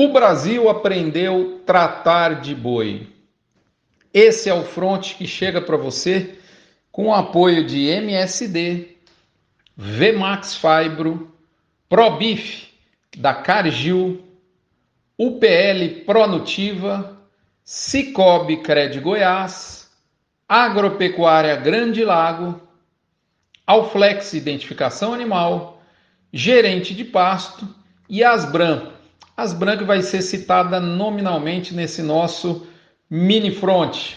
O Brasil aprendeu tratar de boi. Esse é o fronte que chega para você com o apoio de MSD, Vmax Fibro, Probif da Cargill, UPL Pronutiva, Cicobi Cred Goiás, Agropecuária Grande Lago, Alflex Identificação Animal, Gerente de Pasto e Asbran. Asbran que vai ser citada nominalmente nesse nosso mini front.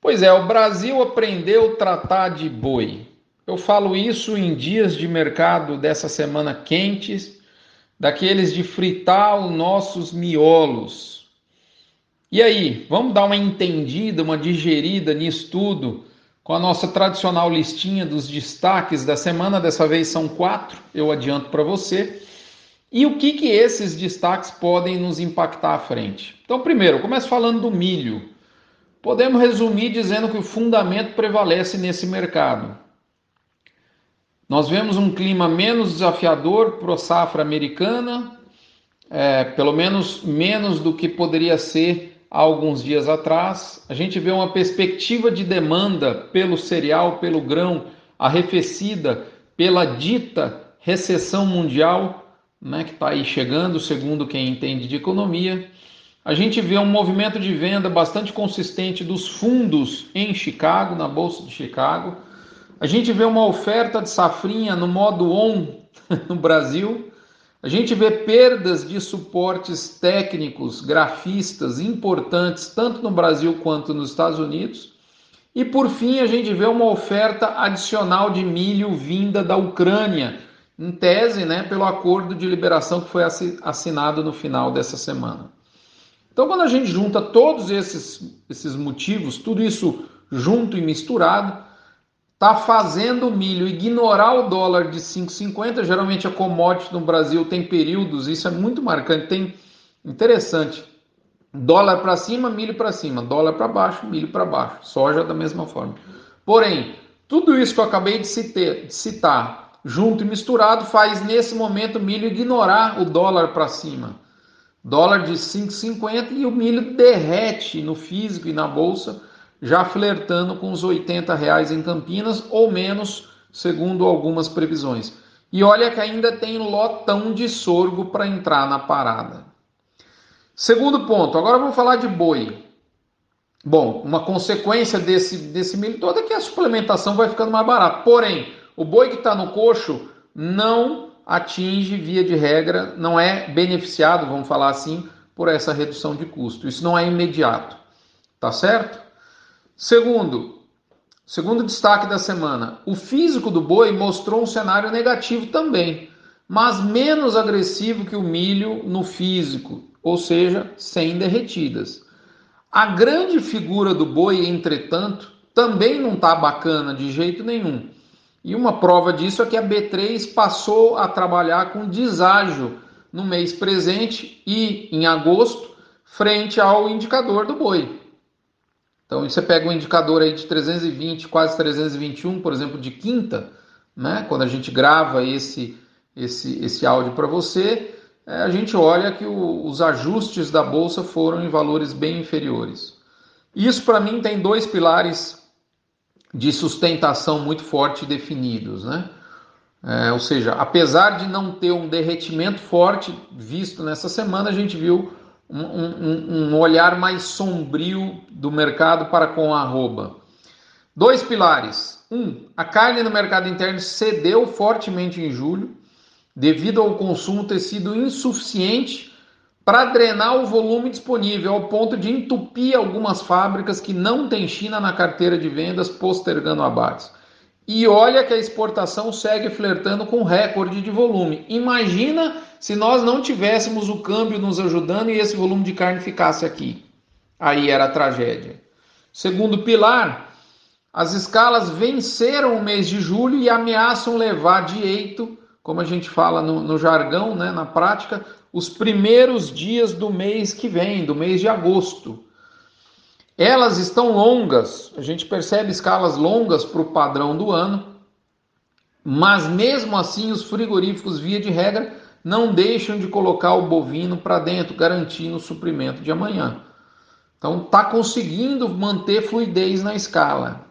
Pois é, o Brasil aprendeu a tratar de boi. Eu falo isso em dias de mercado dessa semana quentes, daqueles de fritar os nossos miolos. E aí, vamos dar uma entendida, uma digerida nisso tudo, com a nossa tradicional listinha dos destaques da semana. Dessa vez são quatro, eu adianto para você. E o que, que esses destaques podem nos impactar à frente? Então, primeiro, eu começo falando do milho. Podemos resumir dizendo que o fundamento prevalece nesse mercado. Nós vemos um clima menos desafiador para a safra americana, é, pelo menos menos do que poderia ser há alguns dias atrás. A gente vê uma perspectiva de demanda pelo cereal, pelo grão, arrefecida pela dita recessão mundial, né, que está aí chegando, segundo quem entende de economia. A gente vê um movimento de venda bastante consistente dos fundos em Chicago, na Bolsa de Chicago a gente vê uma oferta de safrinha no modo on no Brasil. A gente vê perdas de suportes técnicos, grafistas importantes, tanto no Brasil quanto nos Estados Unidos. E por fim, a gente vê uma oferta adicional de milho vinda da Ucrânia, em tese, né, pelo acordo de liberação que foi assinado no final dessa semana. Então, quando a gente junta todos esses, esses motivos, tudo isso junto e misturado, está fazendo o milho ignorar o dólar de 5,50. Geralmente a commodity no Brasil tem períodos, isso é muito marcante, tem interessante. Dólar para cima, milho para cima, dólar para baixo, milho para baixo, soja da mesma forma. Porém, tudo isso que eu acabei de citar junto e misturado faz nesse momento o milho ignorar o dólar para cima. Dólar de 5,50 e o milho derrete no físico e na bolsa já flertando com os 80 reais em Campinas ou menos, segundo algumas previsões. E olha que ainda tem lotão de sorgo para entrar na parada. Segundo ponto, agora vamos falar de boi. Bom, uma consequência desse, desse milho todo é que a suplementação vai ficando mais barata. Porém, o boi que está no coxo não atinge, via de regra, não é beneficiado, vamos falar assim, por essa redução de custo. Isso não é imediato. Tá certo? Segundo, segundo destaque da semana, o físico do boi mostrou um cenário negativo também, mas menos agressivo que o milho no físico, ou seja, sem derretidas. A grande figura do boi, entretanto, também não está bacana de jeito nenhum. E uma prova disso é que a B3 passou a trabalhar com deságio no mês presente e em agosto, frente ao indicador do boi. Então, você pega um indicador aí de 320, quase 321, por exemplo, de quinta, né? Quando a gente grava esse esse esse áudio para você, é, a gente olha que o, os ajustes da bolsa foram em valores bem inferiores. Isso para mim tem dois pilares de sustentação muito forte definidos, né? É, ou seja, apesar de não ter um derretimento forte visto nessa semana, a gente viu um, um, um olhar mais sombrio do mercado para com a arroba. Dois pilares. Um, a carne no mercado interno cedeu fortemente em julho, devido ao consumo ter sido insuficiente para drenar o volume disponível, ao ponto de entupir algumas fábricas que não têm China na carteira de vendas, postergando abates. E olha que a exportação segue flertando com recorde de volume. Imagina se nós não tivéssemos o câmbio nos ajudando e esse volume de carne ficasse aqui. Aí era tragédia. Segundo pilar, as escalas venceram o mês de julho e ameaçam levar direito, como a gente fala no, no jargão, né, na prática, os primeiros dias do mês que vem, do mês de agosto. Elas estão longas, a gente percebe escalas longas para o padrão do ano, mas mesmo assim os frigoríficos, via de regra, não deixam de colocar o bovino para dentro, garantindo o suprimento de amanhã. Então está conseguindo manter fluidez na escala.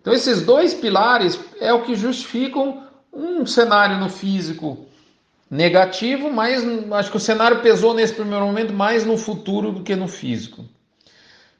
Então esses dois pilares é o que justificam um cenário no físico negativo, mas acho que o cenário pesou nesse primeiro momento mais no futuro do que no físico.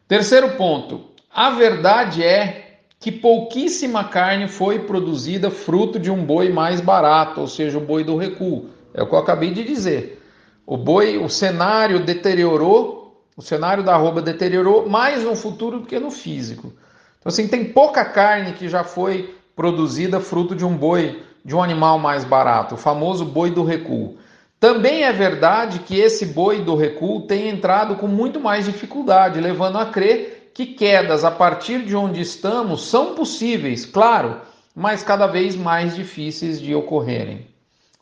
Terceiro ponto, a verdade é que pouquíssima carne foi produzida fruto de um boi mais barato, ou seja, o boi do recuo. É o que eu acabei de dizer. O boi, o cenário deteriorou, o cenário da arroba deteriorou mais no futuro do que no físico. Então, assim, tem pouca carne que já foi produzida fruto de um boi, de um animal mais barato, o famoso boi do recuo. Também é verdade que esse boi do recuo tem entrado com muito mais dificuldade, levando a crer que quedas a partir de onde estamos são possíveis, claro, mas cada vez mais difíceis de ocorrerem.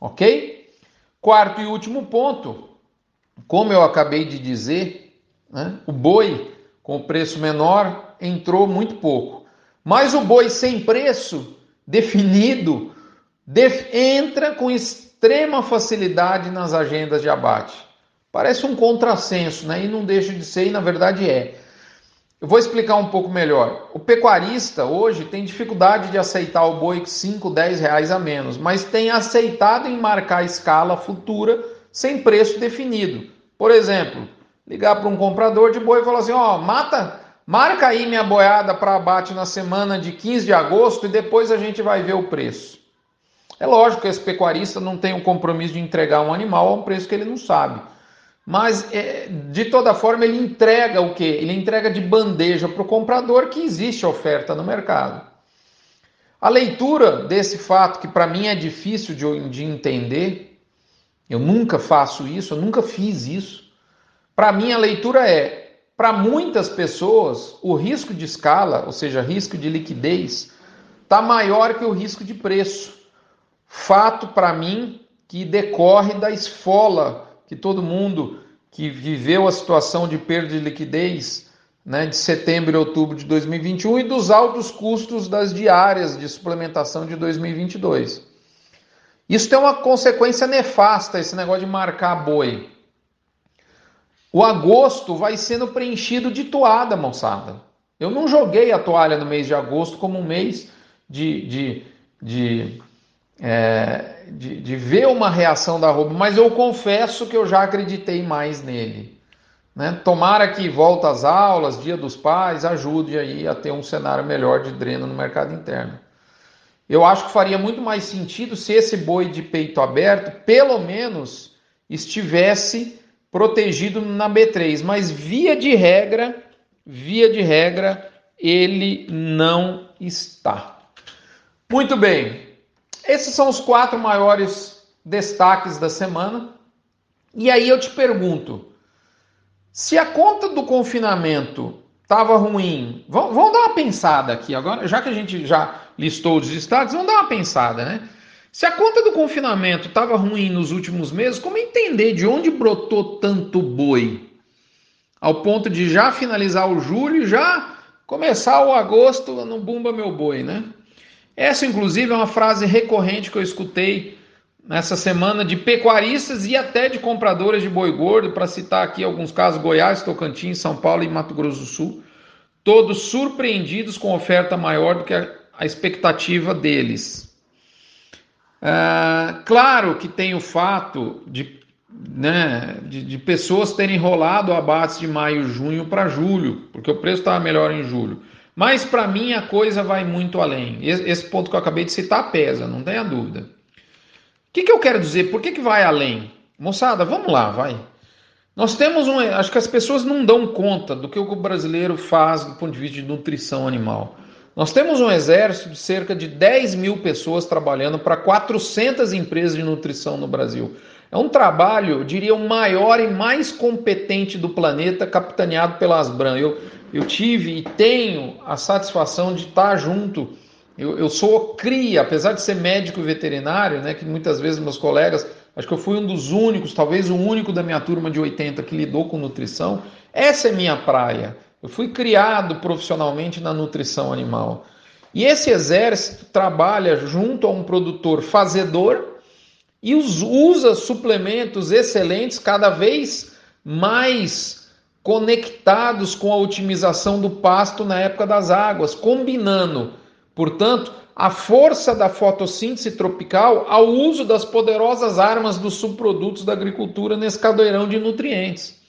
Ok? Quarto e último ponto, como eu acabei de dizer, né, o boi com preço menor entrou muito pouco. Mas o boi sem preço definido entra com extrema facilidade nas agendas de abate. Parece um contrassenso, né? E não deixa de ser, e na verdade é. Eu vou explicar um pouco melhor. O pecuarista hoje tem dificuldade de aceitar o boi 5, 10 reais a menos, mas tem aceitado em marcar escala futura sem preço definido. Por exemplo, ligar para um comprador de boi e falar assim: ó, mata, marca aí minha boiada para abate na semana de 15 de agosto e depois a gente vai ver o preço. É lógico que esse pecuarista não tem o um compromisso de entregar um animal a um preço que ele não sabe. Mas, é, de toda forma, ele entrega o quê? Ele entrega de bandeja para o comprador que existe oferta no mercado. A leitura desse fato, que para mim é difícil de, de entender, eu nunca faço isso, eu nunca fiz isso. Para mim, a leitura é: para muitas pessoas, o risco de escala, ou seja, risco de liquidez, está maior que o risco de preço. Fato para mim que decorre da esfola que todo mundo que viveu a situação de perda de liquidez né, de setembro e outubro de 2021 e dos altos custos das diárias de suplementação de 2022. Isso tem uma consequência nefasta, esse negócio de marcar boi. O agosto vai sendo preenchido de toada, moçada. Eu não joguei a toalha no mês de agosto como um mês de, de, de é, de, de, ver uma reação da roupa, mas eu confesso que eu já acreditei mais nele. Né? Tomara que volta às aulas, Dia dos Pais, ajude aí a ter um cenário melhor de dreno no mercado interno. Eu acho que faria muito mais sentido se esse boi de peito aberto, pelo menos, estivesse protegido na B3, mas via de regra, via de regra, ele não está. Muito bem, esses são os quatro maiores destaques da semana. E aí eu te pergunto: se a conta do confinamento estava ruim, vamos, dar uma pensada aqui agora, já que a gente já listou os destaques, vamos dar uma pensada, né? Se a conta do confinamento estava ruim nos últimos meses, como entender de onde brotou tanto boi? Ao ponto de já finalizar o julho, já começar o agosto no Bumba Meu Boi, né? Essa, inclusive, é uma frase recorrente que eu escutei nessa semana de pecuaristas e até de compradores de boi gordo, para citar aqui alguns casos: Goiás, Tocantins, São Paulo e Mato Grosso do Sul, todos surpreendidos com oferta maior do que a, expectativa deles. Uh, claro que tem o fato de, né, de, de pessoas terem rolado abates de maio, junho para julho, porque o preço estava melhor em julho. Mas para mim a coisa vai muito além. Esse ponto que eu acabei de citar pesa, não tenha dúvida. O que, que eu quero dizer? Por que, que vai além? Moçada, vamos lá, vai. Nós temos um. Acho que as pessoas não dão conta do que o brasileiro faz do ponto de vista de nutrição animal. Nós temos um exército de cerca de 10 mil pessoas trabalhando para 400 empresas de nutrição no Brasil. É um trabalho, eu diria, o maior e mais competente do planeta, capitaneado pela Asbran. Eu, eu tive e tenho a satisfação de estar junto. Eu, eu sou cria, apesar de ser médico veterinário, né, que muitas vezes meus colegas, acho que eu fui um dos únicos, talvez o único da minha turma de 80 que lidou com nutrição. Essa é minha praia. Eu fui criado profissionalmente na nutrição animal. E esse exército trabalha junto a um produtor fazedor e usa suplementos excelentes cada vez mais conectados com a otimização do pasto na época das águas, combinando, portanto, a força da fotossíntese tropical ao uso das poderosas armas dos subprodutos da agricultura nesse caldeirão de nutrientes.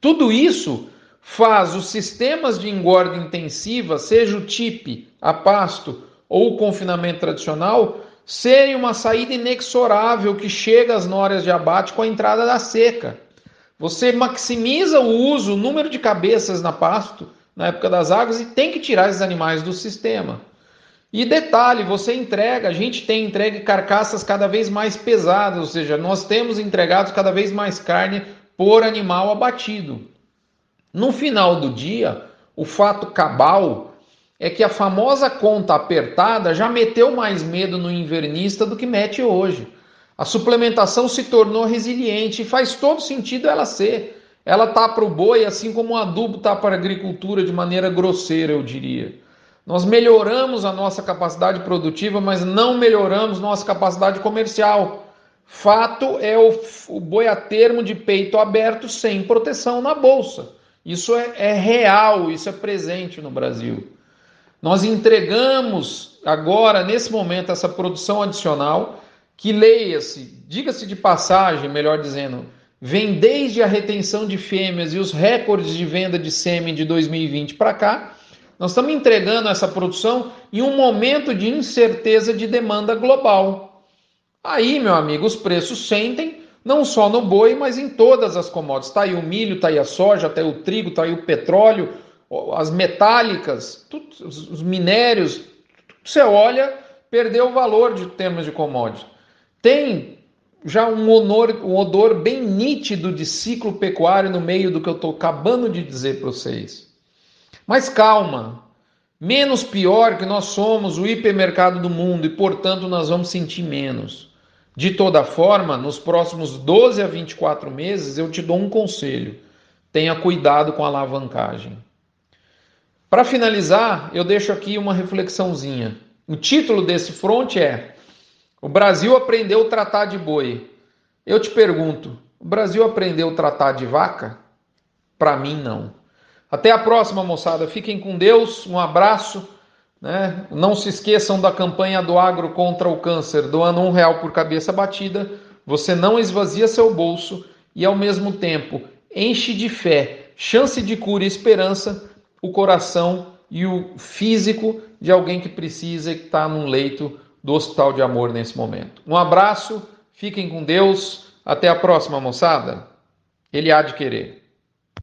Tudo isso faz os sistemas de engorda intensiva, seja o TIP, a pasto ou o confinamento tradicional, serem uma saída inexorável que chega às nórias de abate com a entrada da seca. Você maximiza o uso, o número de cabeças na pasto na época das águas e tem que tirar esses animais do sistema. E detalhe, você entrega, a gente tem entregue carcaças cada vez mais pesadas, ou seja, nós temos entregado cada vez mais carne por animal abatido. No final do dia, o fato cabal é que a famosa conta apertada já meteu mais medo no invernista do que mete hoje. A suplementação se tornou resiliente e faz todo sentido ela ser. Ela tá para o boi, assim como o adubo tá para a agricultura de maneira grosseira, eu diria. Nós melhoramos a nossa capacidade produtiva, mas não melhoramos nossa capacidade comercial. Fato é o, o boi a termo de peito aberto sem proteção na bolsa. Isso é, é real, isso é presente no Brasil. Nós entregamos agora, nesse momento, essa produção adicional que leia-se, diga-se de passagem, melhor dizendo, vem desde a retenção de fêmeas e os recordes de venda de sêmen de 2020 para cá. Nós estamos entregando essa produção em um momento de incerteza de demanda global. Aí, meu amigo, os preços sentem não só no boi, mas em todas as commodities. Está aí o milho, está aí a soja, está aí o trigo, está aí o petróleo, as metálicas, tudo, os minérios. Você olha, perdeu o valor de termos de commodities tem já um, honor, um odor bem nítido de ciclo pecuário no meio do que eu estou acabando de dizer para vocês. Mas calma, menos pior que nós somos o hipermercado do mundo e, portanto, nós vamos sentir menos. De toda forma, nos próximos 12 a 24 meses, eu te dou um conselho: tenha cuidado com a alavancagem. Para finalizar, eu deixo aqui uma reflexãozinha. O título desse front é o Brasil aprendeu a tratar de boi. Eu te pergunto, o Brasil aprendeu a tratar de vaca? Para mim, não. Até a próxima, moçada. Fiquem com Deus. Um abraço. Né? Não se esqueçam da campanha do agro contra o câncer, doando um real por cabeça batida. Você não esvazia seu bolso e, ao mesmo tempo, enche de fé, chance de cura e esperança o coração e o físico de alguém que precisa e que está num leito do Hospital de Amor nesse momento. Um abraço, fiquem com Deus, até a próxima, moçada. Ele há de querer.